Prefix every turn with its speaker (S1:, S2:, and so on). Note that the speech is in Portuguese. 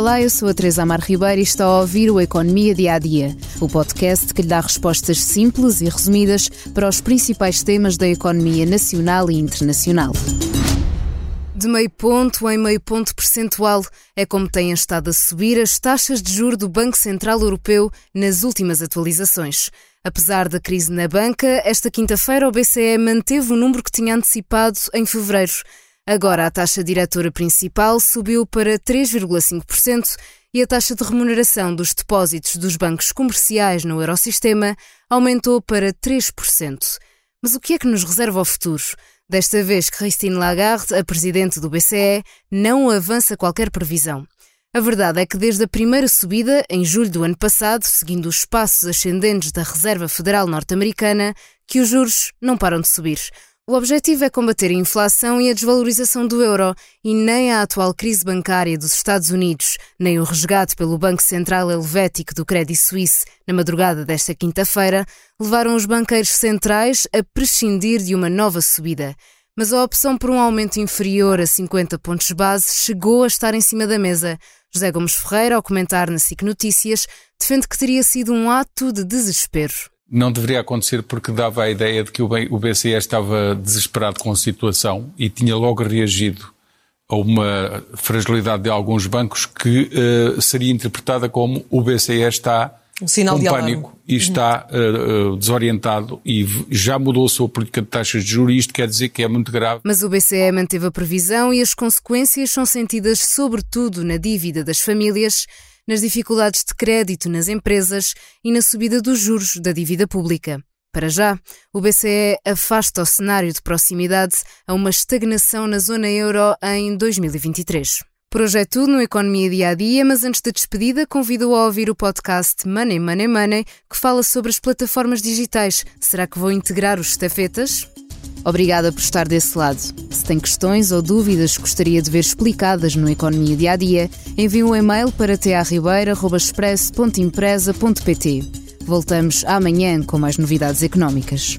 S1: Olá, eu sou a Teresa Amar Ribeiro e está a ouvir o Economia Dia a Dia, o podcast que lhe dá respostas simples e resumidas para os principais temas da economia nacional e internacional. De meio ponto em meio ponto percentual é como têm estado a subir as taxas de juro do Banco Central Europeu nas últimas atualizações. Apesar da crise na banca, esta quinta-feira o BCE manteve o número que tinha antecipado em fevereiro. Agora a taxa diretora principal subiu para 3,5% e a taxa de remuneração dos depósitos dos bancos comerciais no Eurosistema aumentou para 3%. Mas o que é que nos reserva o futuro? Desta vez, Christine Lagarde, a presidente do BCE, não avança qualquer previsão. A verdade é que desde a primeira subida, em julho do ano passado, seguindo os passos ascendentes da Reserva Federal Norte-Americana, que os juros não param de subir. O objetivo é combater a inflação e a desvalorização do euro, e nem a atual crise bancária dos Estados Unidos, nem o resgate pelo Banco Central Helvético do Crédito Suíço na madrugada desta quinta-feira levaram os banqueiros centrais a prescindir de uma nova subida. Mas a opção por um aumento inferior a 50 pontos base chegou a estar em cima da mesa. José Gomes Ferreira, ao comentar na SIC Notícias, defende que teria sido um ato de desespero
S2: não deveria acontecer porque dava a ideia de que o BCE estava desesperado com a situação e tinha logo reagido a uma fragilidade de alguns bancos que uh, seria interpretada como o BCE está
S3: um sinal
S2: com
S3: de
S2: pânico e está uh, uh, desorientado e já mudou a sua política de taxas de juros e isto quer dizer que é muito grave.
S1: Mas o BCE manteve a previsão e as consequências são sentidas sobretudo na dívida das famílias nas dificuldades de crédito nas empresas e na subida dos juros da dívida pública. Para já, o BCE afasta o cenário de proximidade a uma estagnação na zona euro em 2023. Hoje é tudo no Economia Dia a Dia, mas antes da despedida, convido a ouvir o podcast Money Money Money, que fala sobre as plataformas digitais. Será que vão integrar os estafetas? Obrigada por estar desse lado. Se tem questões ou dúvidas que gostaria de ver explicadas no Economia Dia a Dia, envie um e-mail para tearribeira.express.empresa.pt. Voltamos amanhã com mais novidades económicas.